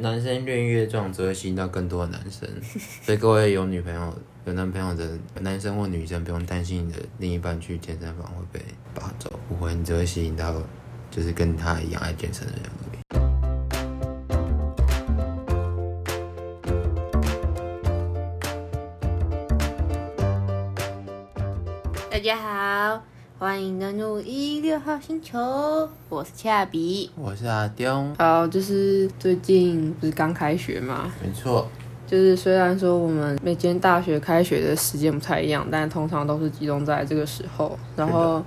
男生练越壮，只会吸引到更多的男生。所以各位有女朋友、有男朋友的男生或女生，不用担心你的另一半去健身房会被拔走，不会，你只会吸引到就是跟他一样爱健身的人而已。大家好，欢迎登录一六号星球，我是恰比。我是阿东，好，就是最近不是刚开学嘛，没错，就是虽然说我们每间大学开学的时间不太一样，但通常都是集中在这个时候。然后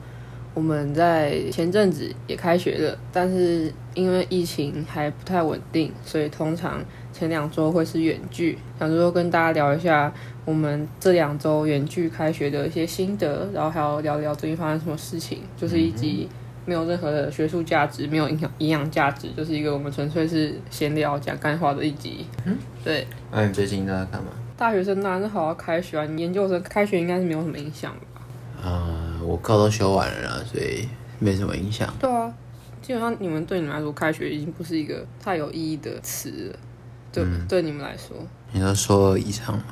我们在前阵子也开学了，但是因为疫情还不太稳定，所以通常前两周会是远距。想说跟大家聊一下我们这两周远距开学的一些心得，然后还要聊聊最近发生什么事情，就是一集没有任何的学术价值，没有营养营养价值，就是一个我们纯粹是闲聊讲干话的一集。嗯，对。那你最近都在干嘛？大学生当然是好好开学啊，你研究生开学应该是没有什么影响吧？啊、我课都修完了啦，所以没什么影响。对啊，基本上你们对你们来说，开学已经不是一个太有意义的词了，对、对你们来说。你都说以上嘛？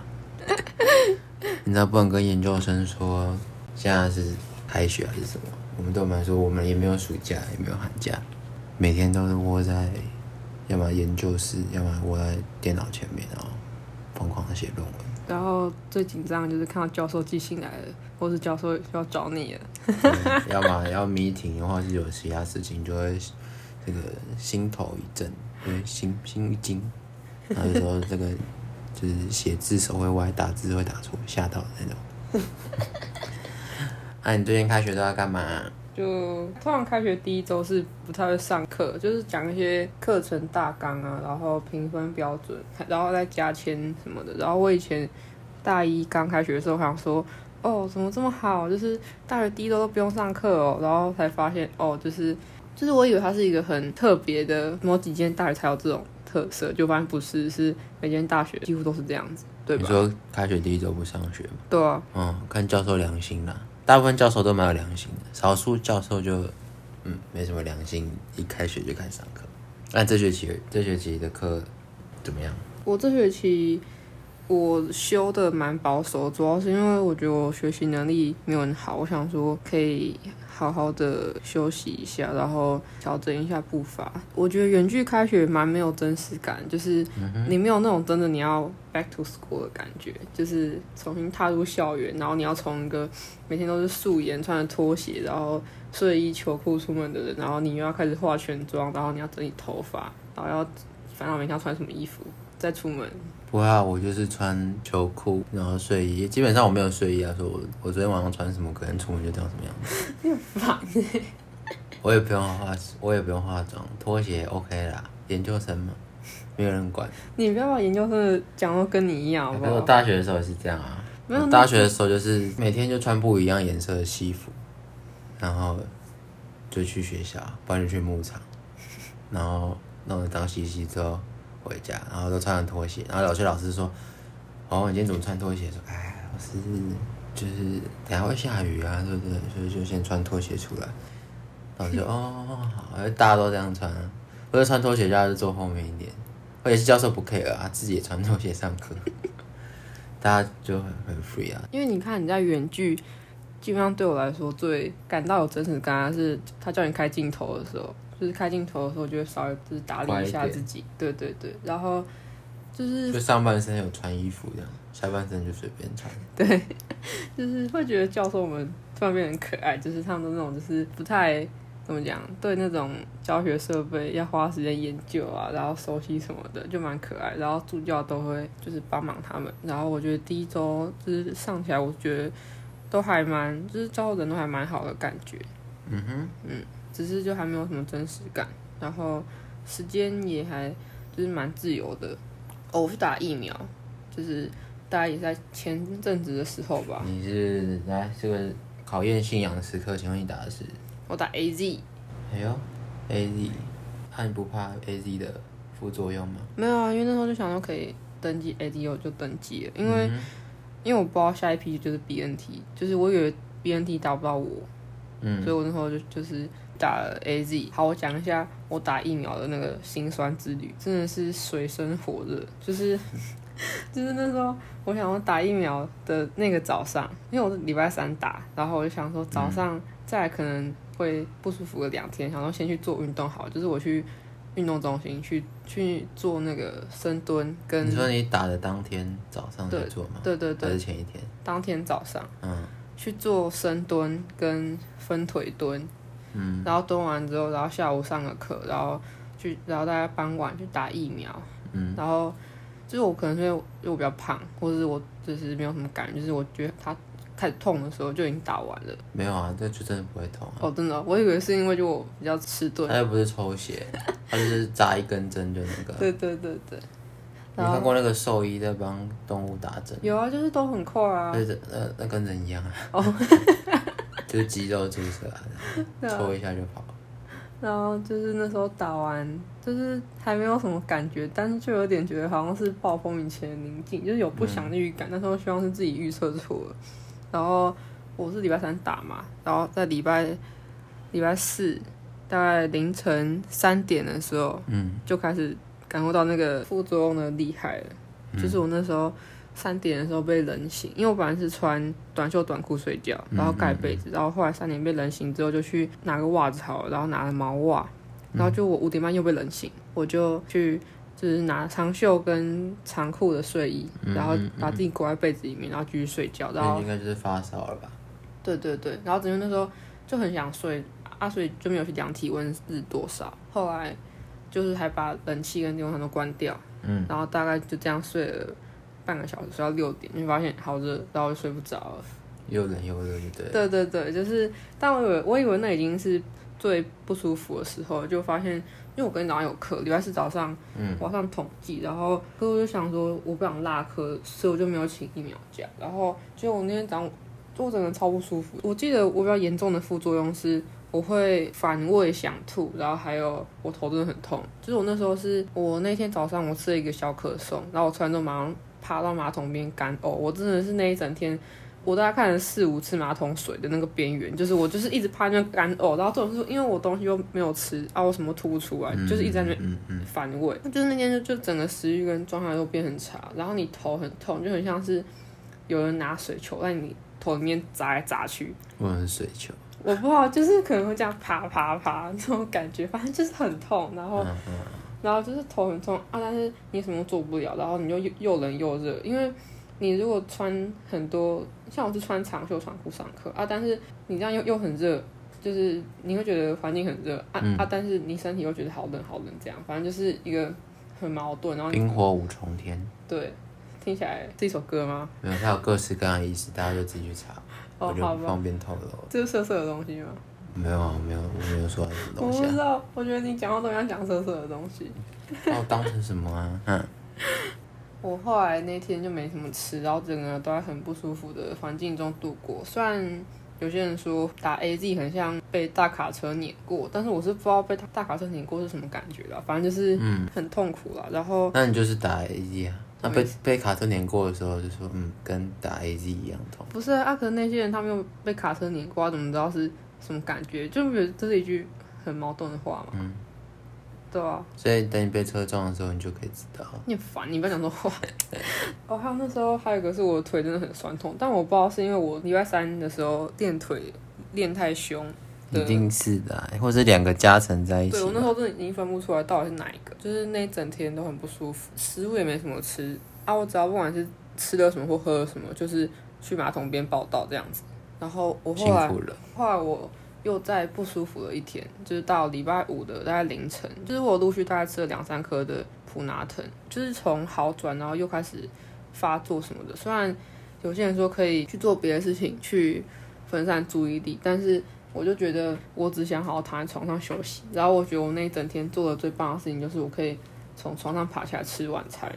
你知道不能跟研究生说现在是开学还是什么？我们对我们来说，我们也没有暑假，也没有寒假，每天都是窝在要么研究室，要么窝在电脑前面，然后疯狂的写论文。然后最紧张就是看到教授寄信来了，或是教授要找你了。要么要 meeting，或是有其他事情，就会这个心头一震，因为心心一惊，然后有时候这个就是写字手会歪，打字会打错，吓到的那种。那、你最近开学都在干嘛、就通常开学第一周是不太会上课，就是讲一些课程大纲啊，然后评分标准，然后再加签什么的。然后我以前大一刚开学的时候，想说，哦，怎么这么好？就是大学第一周都不用上课哦，然后才发现，哦，就是就是我以为它是一个很特别的，某几间大学才有这种特色，就发现不是，是每间大学几乎都是这样子，对吧？你说开学第一周不上学吗？对啊，嗯，看教授良心啦，大部分教授都蛮有良心的，少数教授就嗯没什么良心，一开学就开始上课。那这学期这学期的课怎么样？我这学期我修的蛮保守，主要是因为我觉得我学习能力没有很好，我想说可以好好的休息一下，然后调整一下步伐。我觉得远距开学蛮没有真实感，就是你没有那种真的你要 back to school 的感觉，就是重新踏入校园，然后你要从一个每天都是素颜穿着拖鞋，然后睡衣球裤出门的人，然后你又要开始化全妆，然后你要整理头发，然后要烦恼每天要穿什么衣服再出门。不会啊，我就是穿秋裤，然后睡衣，基本上我没有睡衣啊。说我我昨天晚上穿什么，可能出门就长什么样子。你很烦欸我也不用化，我也不用化妆，拖鞋 OK 啦。研究生嘛，没有人管。你不要把研究生的讲到跟你一样我？大学的时候也是这样啊。没有我大学的时候就是每天就穿不一样颜色的西服，然后就去学校，不然就去牧场，然后弄得脏兮兮之后回家，然后都穿着拖鞋，然后有些老师说：“哦，你今天怎么穿拖鞋？”说：“哎，老师就是等下会下雨啊，对不对？所以就先穿拖鞋出来。”然后就哦好，大家都这样穿、啊，或者穿拖鞋，家就坐后面一点，或者是教授不 care 啊，自己也穿拖鞋上课。大家就很很 free 啊。因为你看你在远距，基本上对我来说最感到有真实感是他叫你开镜头的时候，就是开镜头的时候就会稍微就是打理一下自己，对对对，然后就是就上半身有穿衣服这样，下半身就随便穿。对，就是会觉得教授们突然变得很可爱，就是他们都那种就是不太怎么讲，对那种教学设备要花时间研究啊，然后熟悉什么的，就蛮可爱。然后助教都会就是帮忙他们。然后我觉得第一周就是上起来，我觉得都还蛮，就是教的人都还蛮好的感觉，嗯哼，只是就还没有什么真实感。然后时间也还就是蛮自由的。哦，我是打疫苗，就是大家也在前阵子的时候吧，你是来这个考验信仰的时刻，请问你打的是？我打 A Z，哎呦，A Z，那你不怕 A Z 的副作用吗？没有啊，因为那时候就想说可以登记 A Z，我就登记了，因为、因为我不知道下一批就是 B N T，就是我以为 B N T 打不到我，嗯所以我那时候就就是打了 A Z。好，我讲一下我打疫苗的那个心酸之旅，真的是水深火热，就是 就是那时候我想我打疫苗的那个早上，因为我是礼拜三打，然后我就想说早上再可能会不舒服个两天，想说先去做运动好，就是我去运动中心去去做那个深蹲跟你说你打的当天早上去对做吗？对对对还是前一天？当天早上嗯去做深蹲跟分腿蹲，嗯然后蹲完之后，然后下午上个课，然后去，然后大家傍晚去打疫苗，嗯然后就是我可能是因为我比较胖，或者是我就是没有什么感觉，就是我觉得它开始痛的时候就已经打完了。没有啊，这就真的不会痛啊。哦，真的，我以为是因为就我比较迟钝它。又不是抽血，它就是扎一根针就那个。对对对对，你看过那个兽医在帮动物打针？有啊，就是都很快啊。就是那那跟人一样啊。哦 就是肌肉注射 抽一下就跑。然后就是那时候打完，就是还没有什么感觉，但是就有点觉得好像是暴风雨前的宁静，就是有不祥的预感。那时候希望是自己预测错了。然后我是礼拜三打嘛，然后在礼拜礼拜四大概凌晨三点的时候嗯就开始感受到那个副作用的厉害了。嗯就是我那时候三点的时候被冷醒，因为我本来是穿短袖短裤睡觉，然后盖被子，然后后来三点被冷醒之后就去拿个袜子好了，然后拿了毛袜，然后就我五点半又被冷醒，我就去就是拿长袖跟长裤的睡衣，然后把自己裹在被子里面，然后继续睡觉，然后那应该就是发烧了吧？对对对，然后整个那时候就很想睡啊，所以就没有去量体温是多少。后来就是还把冷气跟电风扇都关掉，嗯，然后大概就这样睡了半个小时，睡到六点，就发现好热，然后就睡不着了。又冷又热，就对了。对对对，就是，但我以为我以为那已经是最不舒服的时候，就发现，因为我跟早上有课，礼拜四早上，嗯，我要上统计，然后可是我就想说我不想落课，所以我就没有请疫苗假，然后结果我那天早上，就我整个超不舒服。我记得我比较严重的副作用是。我会反胃、想吐，然后还有我头真的很痛。就是我那时候是我那天早上我吃了一个小可颂，然后我吃完之后马上爬到马桶边干呕。我真的是那一整天我大概看了四五次马桶水的那个边缘，就是我就是一直趴那边干呕，然后这种是因为我东西又没有吃啊，我什么吐不出来，就是一直在那边嗯嗯反胃。就是那天就就整个食欲跟状态都变很差，然后你头很痛，就很像是有人拿水球在你头里面砸来砸去。我很水球。我不知道，就是可能会这样啪啪啪那种感觉，反正就是很痛，然后嗯嗯，然后就是头很痛啊，但是你什么都做不了，然后你就又又冷又热，因为你如果穿很多，像我是穿长袖长裤上课啊，但是你这样又又很热，就是你会觉得环境很热啊、啊，但是你身体又觉得好冷好冷，这样反正就是一个很矛盾，然后冰火五重天，对，听起来是一首歌吗？没有，它有各式各样的意思，大家就自己去查，我就哦好吧不方便透露。这是色色的东西吗？没有啊，没有，我没有说什么我东西啊，不知道，我觉得你讲话都像讲色色的东西。把我当成什么啊？嗯，我后来那天就没什么吃，然后整个都在很不舒服的环境中度过。虽然有些人说打 A Z 很像被大卡车碾过，但是我是不知道被大卡车碾过是什么感觉啦，反正就是嗯很痛苦啦。然后那你就是打 A Z 啊？那被被卡车碾过的时候，就说嗯，跟打 A Z 一样痛。不是啊，可是那些人他们又被卡车碾过，他怎么知道是什么感觉？就觉得这是一句很矛盾的话嘛。嗯，对啊，所以等你被车撞的时候，你就可以知道。你很烦，你不要讲这种话。哦，还有那时候还有一个是我的腿真的很酸痛，但我不知道是因为我礼拜三的时候练腿练太凶，一定是的啊、或者两个加成在一起对我那。时候真的已经分不出来到底是哪一个，就是那一整天都很不舒服，食物也没什么吃啊，我只要不管是吃了什么或喝了什么，就是去马桶边报道这样子。然后我辛后来后来我又在不舒服了一天，就是到礼拜五的大概凌晨，就是我陆续大概吃了两三颗的普拿疼，就是从好转，然后又开始发作什么的。虽然有些人说可以去做别的事情去分散注意力，但是我就觉得我只想好好躺在床上休息。然后我觉得我那一整天做的最棒的事情就是我可以从床上爬起来吃晚餐，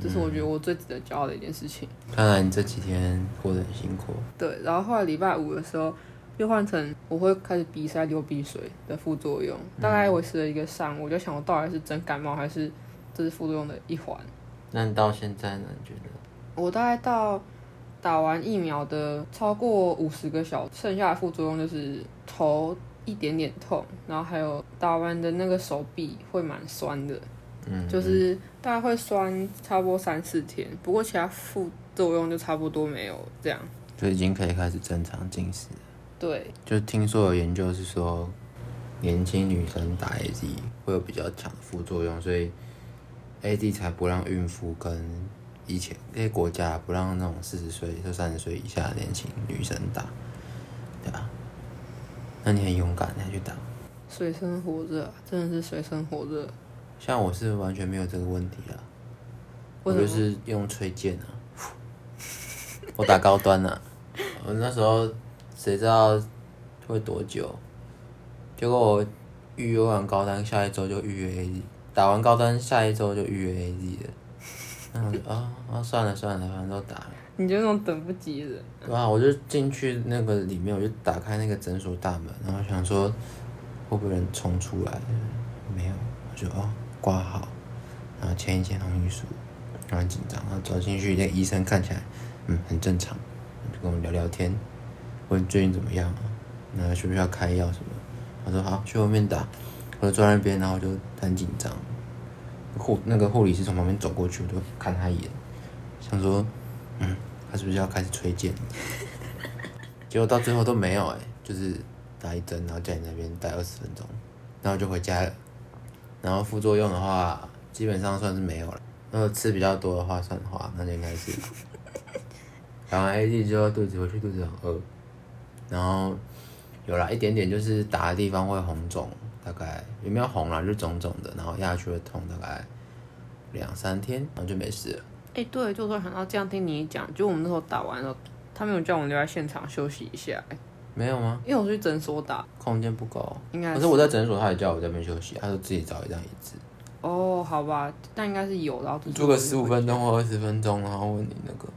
这是我觉得我最值得骄傲的一件事情。看来你这几天过得很辛苦。对，然后后来礼拜五的时候又换成我会开始鼻塞、流鼻水的副作用，大概维持了一个上午，我就想我到底是真感冒还是这是副作用的一环。那你到现在呢？你觉得？我大概到打完疫苗的超过五十个小时，剩下的副作用就是头一点点痛，然后还有打完的那个手臂会蛮酸的，嗯，就是大概会酸差不多三四天，不过其他副作用就差不多没有这样。就已经可以开始正常进食。对，就听说有研究是说，年轻女生打 AZ 会有比较强的副作用，所以 AZ 才不让孕妇跟以前那些国家不让那种四十岁就三十岁以下的年轻女生打，对吧？那你很勇敢，你还去打。水深火热啊，真的是水深火热。像我是完全没有这个问题啊，我就是用吹剑啊，我打高端啊，我那时候谁知道会多久？结果我预约完高端，下一周就预约 AZ，打完高端下一周就预约 AZ 了。然后我就啊啊算了算了，反正都打了。你就那种等不及的人。对啊，我就进去那个里面，我就打开那个诊所大门，然后想说会不会有人冲出来，没有，我就哦挂号，然后签一签同意书，然后紧张，然后走进去，那医生看起来嗯很正常，就跟我们聊聊天，问最近怎么样啊，那需不需要开药什么？我说好，去后面打，我就坐在那边，然后就很紧张，护那个护理师从旁边走过去，我就看他一眼，想说。嗯，他是不是要开始吹剑？结果到最后都没有哎、就是打一针，然后在你那边待二十分钟，然后就回家了。然后副作用的话，基本上算是没有了。如果吃比较多的话算的话，那就应该是打完 AD 之后肚子回去肚子很饿，然后有啦一点点就是打的地方会红肿，大概有没有红啦，就肿肿的，然后压下去会痛大概两三天，然后就没事了。哎、对，就突然想到这样听你讲，就我们那时候打完了，他们有叫我们留在现场休息一下、没有吗？因为我去诊所打，空间不够。应该可是我在诊所，他也叫我在那边休息，他说自己找一张椅子，哦，好吧，但应该是有，然后住个十五分钟或二十分钟，然后问你那个。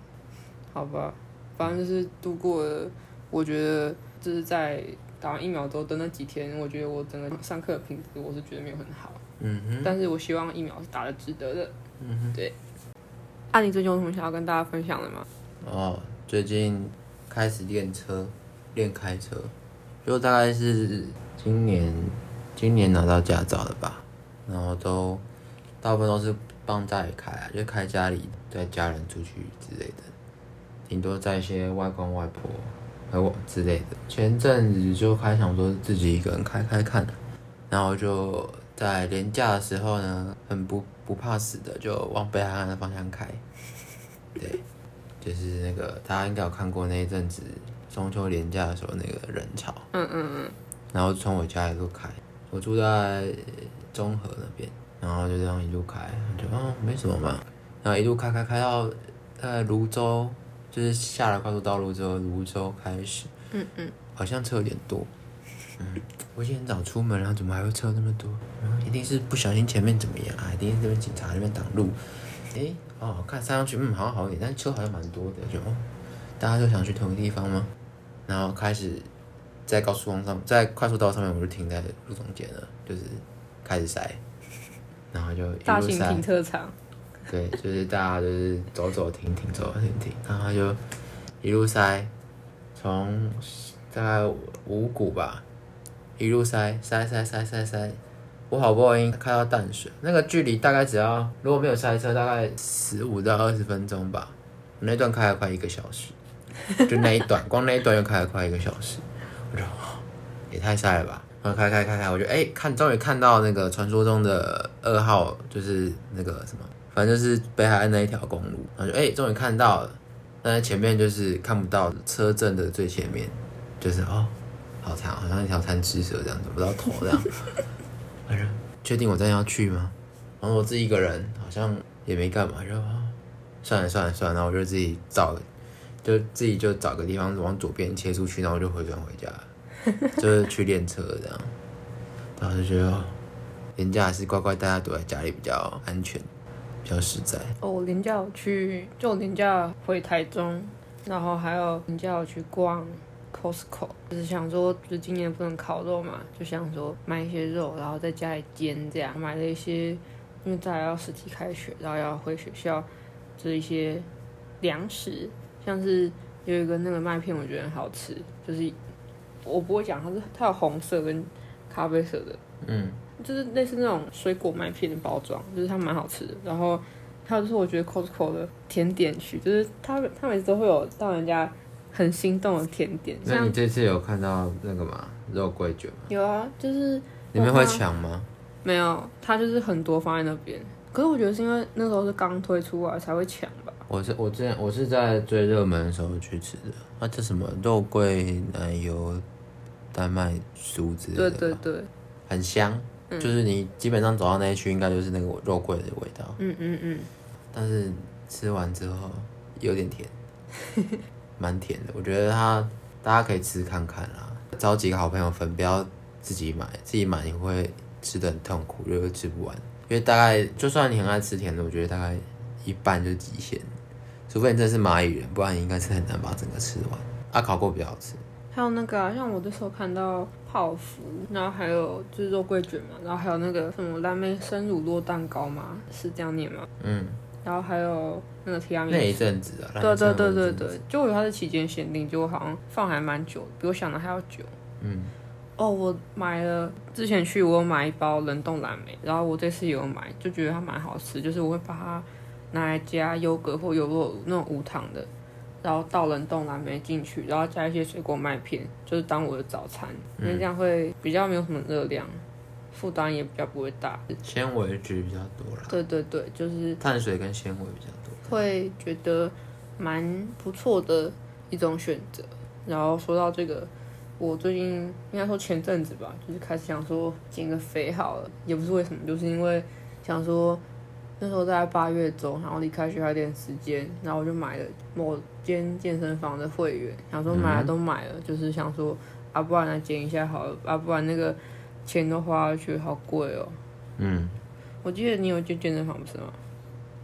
好吧，反正就是度过了，我觉得就是在打完疫苗之后的那几天，我觉得我整个上课的品质我是觉得没有很好，嗯哼，但是我希望疫苗是打的值得的。嗯哼。对。啊，你最近有什么想要跟大家分享的吗？哦，最近开始练车，练开车，就大概是今年今年拿到驾照的吧，然后都大部分都是帮家里开啊，就开家里带家人出去之类的，顶多载一些外公外婆还有之类的。前阵子就开想说自己一个人开开看，然后就在廉价的时候呢，很不不怕死的就往北海岸的方向开，对。就是那个大家应该有看过那一阵子中秋连假的时候那个人潮，嗯嗯嗯，然后从我家一路开，我住在中和那边，然后就这样一路开，就哦没什么嘛，然后一路开开开到呃泸州，就是下了高速道路之后，泸州开始，嗯嗯，好像车有点多，嗯，我今天很早出门，然后怎么还会车那么多？然后一定是不小心前面怎么样啊？一定是这边警察那边挡路，诶，哦，看塞上去嗯好像好一点，但是车好像蛮多的，就哦，大家都想去同一个地方吗？然后开始在高速公路上，在快速道上面，我就停在路中间了，就是开始塞，然后就一路塞大型停，车场，对，就是大家就是走走停停，走走停停，然后就一路塞，从大概五股吧，一路塞塞塞塞塞塞，我好不容易开到淡水，那个距离大概只要如果没有塞车，大概十五到二十分钟吧。那段开了快一个小时，就那一段，光那一段就开了快一个小时，我就也太塞了吧。然后开开开开，我就哎、看，终于看到那个传说中的二号，就是那个什么，反正就是北海岸那一条公路。然后就哎，终于看到了，但是前面就是看不到车阵的最前面，就是哦，好长，好像一条贪吃蛇这样，找不到头这样。确定我真的要去吗？然后我自己一个人，好像也没干嘛，就哦算了算了算了，然后我就自己找，就自己就找个地方往左边切出去，然后我就回转回家，就是去练车这样。然后就觉得，哦人家还是乖乖大家躲在家里比较安全，比较实在。哦，我连假有去，就我连假回台中，然后还有连假有去逛 Costco，就是想说，就是今年不能烤肉嘛，就想说买一些肉，然后在家里煎这样，买了一些，因为再来要实体开学，然后要回学校，就是一些粮食，像是有一个那个麦片，我觉得很好吃，就是我不会讲它是它有红色跟咖啡色的，嗯，就是类似那种水果麦片的包装，就是它蛮好吃的。然后还有就是我觉得 Costco 的甜点区，就是它它每次都会有到人家很心动的甜点，那你这次有看到那个吗？肉桂卷吗？有啊，就是你们会抢吗？没有，它就是很多放在那边。可是我觉得是因为那时候是刚推出来才会抢吧。我是我之前我是在最热门的时候去吃的，啊，这什么肉桂奶油丹麦酥之类的，对对对，很香，就是你基本上走到那一区，应该就是那个肉桂的味道，嗯嗯嗯，但是吃完之后有点甜，蛮甜的。我觉得它大家可以吃看看啦，找几个好朋友分，不要自己买，自己买你会吃的很痛苦，又会吃不完。因为大概就算你很爱吃甜的，我觉得大概一半就是极限，除非你真是蚂蚁人，不然你应该是很难把整个吃完。啊，烤过比较好吃，还有那个、啊，像我这时候看到泡芙，然后还有就是肉桂卷嘛，然后还有那个什么蓝莓生乳酪蛋糕嘛，是这样念吗？嗯，然后还有那个提拉米那一。阵子啊，对对对对对，就它是期间限定，结果好像放还蛮久，比我想的还要久。嗯，哦，我买了，之前去我有买一包冷冻蓝莓，然后我这次也有买，就觉得它蛮好吃，就是我会把它拿来加优格或优酪乳那种无糖的，然后倒冷冻蓝莓进去，然后加一些水果麦片，就是当我的早餐，因为这样会比较没有什么热量，负担也比较不会大。纤维质比较多了，对对对，就是碳水跟纤维比较多。会觉得蛮不错的一种选择。然后说到这个，我最近应该说前阵子吧，就是开始想说减个肥好了，也不是为什么，就是因为想说那时候在八月中，然后离开学校一点时间，然后我就买了某间健身房的会员，想说买了都买了，就是想说啊，不然来减一下好了，啊，不然那个钱都花下去，好贵哦。嗯，我记得你有去健身房不是吗？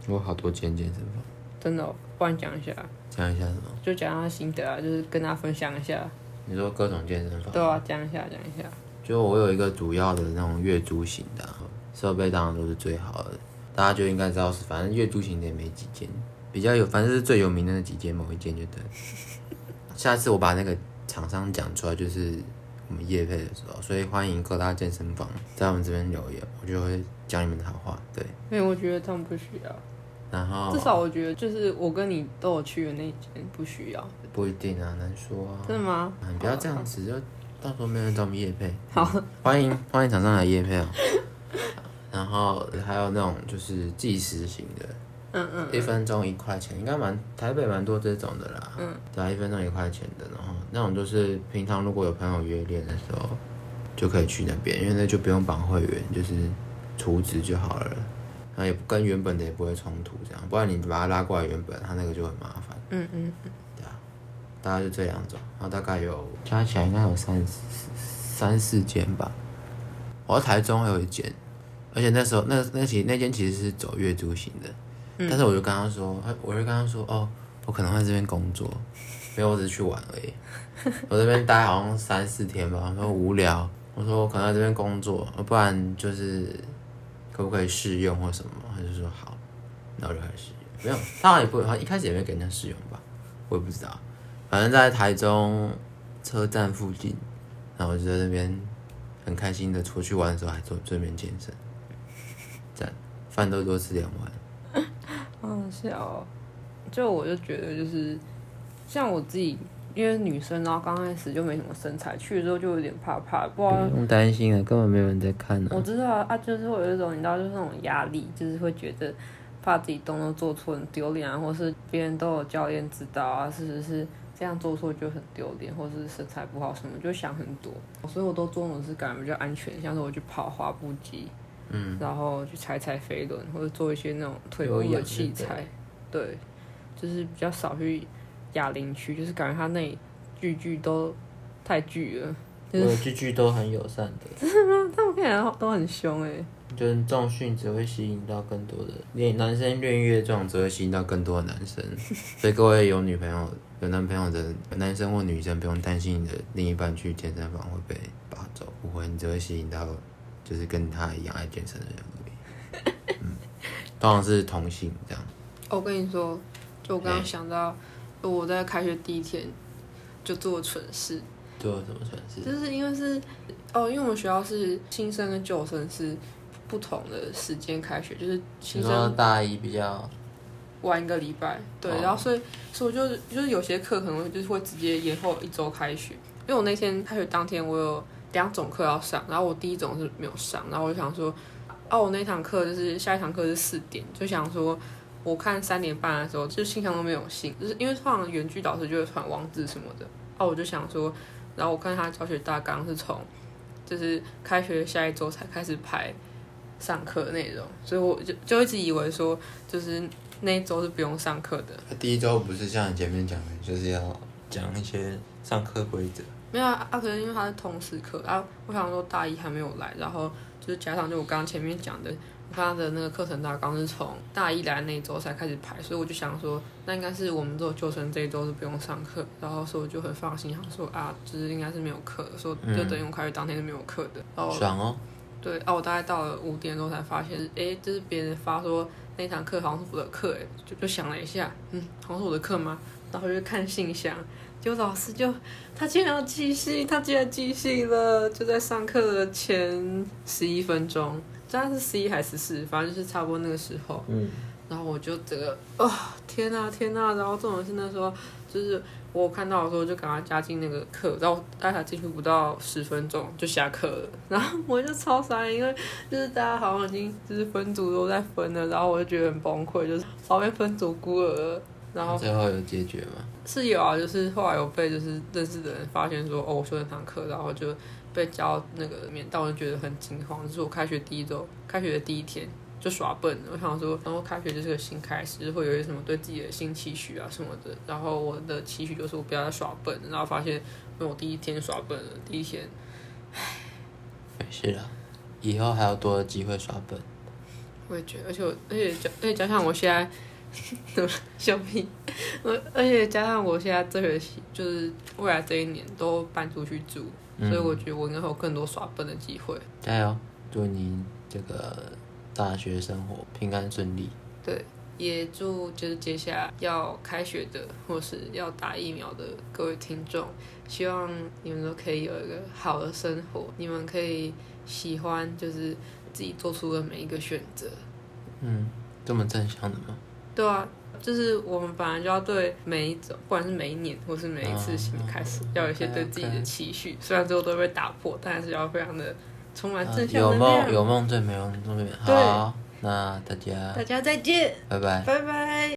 我好多间健身房，真的、哦，不然讲一下。讲一下什么？就讲他心得啊，就是跟大家分享一下，你说各种健身房？对啊，讲一下讲一下。就我有一个主要的那种月租型的啊、设备，当然都是最好的，大家就应该知道是，反正月租型的也没几间，比较有，反正是最有名的那几间，某一间就对。下次我把那个厂商讲出来，就是我们夜配的时候，所以欢迎各大健身房在我们这边留言，我就会讲你们的好话，对。因为我觉得他们不需要，然后至少我觉得就是我跟你都有去的那一间不需要，不一定啊，难说啊。真的吗？啊你不要这样子，就到时候没人找我们夜配。好，欢迎欢迎厂商来夜配哦。然后还有那种就是计时型的，嗯嗯，一分钟一块钱，应该蛮台北蛮多这种的啦。嗯，对啊，一分钟一块钱的，然后那种就是平常如果有朋友约练的时候，就可以去那边，因为那就不用绑会员，就是储值就好了。然后也不跟原本的也不会冲突，这样，不然你把它拉过来原本，它那个就很麻烦。嗯嗯嗯，对啊，大概就这两种，然后大概有加起来应该有三三四间吧。我在台中还有一间，而且那时候那那其那间其实是走月租型的，但是我就跟他说，哎我就跟他说，哦，我可能会在这边工作，没有，我只是去玩而已。我这边待好像三四天吧，我说无聊，我说我可能在这边工作，不然就是可不可以试用或什么？他就说好，然后就开始。没有，他好像也不，他一开始也没给人家试用吧，我也不知道。反正在台中车站附近，然后我就在那边很开心的出去玩的时候，还做顺便健身，赞，饭都多吃两碗。好好笑哦。就我就觉得就是像我自己，因为女生，然后刚开始就没什么身材，去了之后就有点怕怕，不知道不用担心啊，根本没有人在看我知道啊，啊，就是会有一种你知道，就是那种压力，就是会觉得怕自己动作做错很丢脸啊，或是别人都有教练指导啊，是不是这样做错就很丢脸，或是身材不好什么，就想很多，所以我都做那种是感觉比较安全，像是我去跑滑步机，嗯，然后去踩踩飞轮，或者做一些那种腿部的器材，对，就是比较少去哑铃区，就是感觉他那里句句都太巨了，就是句句都很友善的，他们看起来都很凶哎、就是重训只会吸引到更多的练男生练越重，只会吸引到更多的男生。所以各位有女朋友、有男朋友的男生或女生，不用担心你的另一半去健身房会被拔走，不会，你只会吸引到就是跟他一样爱健身的人而已。嗯，当然是同性这样。我跟你说，就我刚刚哎想到，我在开学第一天就做了蠢事，做了什么蠢事？就是因为是哦，因为我们学校是新生跟旧生是不同的时间开学，就是新生大一比较晚一个礼拜，对，哦然后所以所以我就就是有些课可能就是会直接延后一周开学，因为我那天开学当天我有两种课要上，然后我第一种是没有上，然后我就想说，哦，我那堂课就是下一堂课是四点，就想说。我看三点半的时候，就信箱都没有信，就是因为通常原剧导师就会传网址什么的，哦，我就想说，然后我看他教学大纲是从，就是开学下一周才开始排上课的内容，所以我就就一直以为说，就是那一周是不用上课的。第一周不是像你前面讲的，就是要讲一些上课规则。没有啊，啊可是因为他是通识课啊，我想说大一还没有来，然后就是加上就我刚刚前面讲的，他的那个课程大纲是从大一来那一周才开始排，所以我就想说，那应该是我们这旧生这一周是不用上课，然后所以我就很放心，想说啊，就是应该是没有课，说就等于我开学当天是没有课的，然后爽哦！对啊，我大概到了五点钟才发现，诶，这是别人发说那堂课好像是我的课，诶，就就想了一下，嗯，好像是我的课吗？然后就看信箱，结果老师就他竟然要寄信，他竟然寄信了，就在上课的前十一分钟，这样是十一还是十四，反正就是差不多那个时候。嗯，然后我就整个哦、天呐天呐！然后这种是那时候就是我看到的时候就赶快加进那个课，然后大概进去不到十分钟就下课了，然后我就超傻眼，因为就是大家好像已经就是分组都在分了，然后我就觉得很崩溃，就是旁边分组孤儿了，然后最后有解决吗？是有啊，就是后来有被就是认识的人发现说哦我修那堂课，然后就被叫到那个里面，但我就觉得很惊慌，就是我开学第一周，开学的第一天就耍笨，我想说，然后开学就是个新开始，就会有一些什么对自己的新期许啊什么的，然后我的期许就是我不要再耍笨，然后发现因为我第一天耍笨了，第一天没事啦，以后还有多的机会耍笨。我也觉得，而且我而且加而且加上我现在。笑屁！我而且加上我现在这学期就是未来这一年都搬出去住，嗯所以我觉得我应该会有更多耍笨的机会。加油，祝你这个大学生活平安顺利。对，也祝就是接下来要开学的或是要打疫苗的各位听众，希望你们都可以有一个好的生活，你们可以喜欢就是自己做出的每一个选择。嗯，这么正向的吗？对啊，就是我们本来就要对每一种，不管是每一年或是每一次新的开始，要有一些对自己的期许。虽然最后都会被打破，但还是要非常的充满啊正向有能量。梦有梦最美梦最美。对好，那大家大家再见，拜拜。拜拜。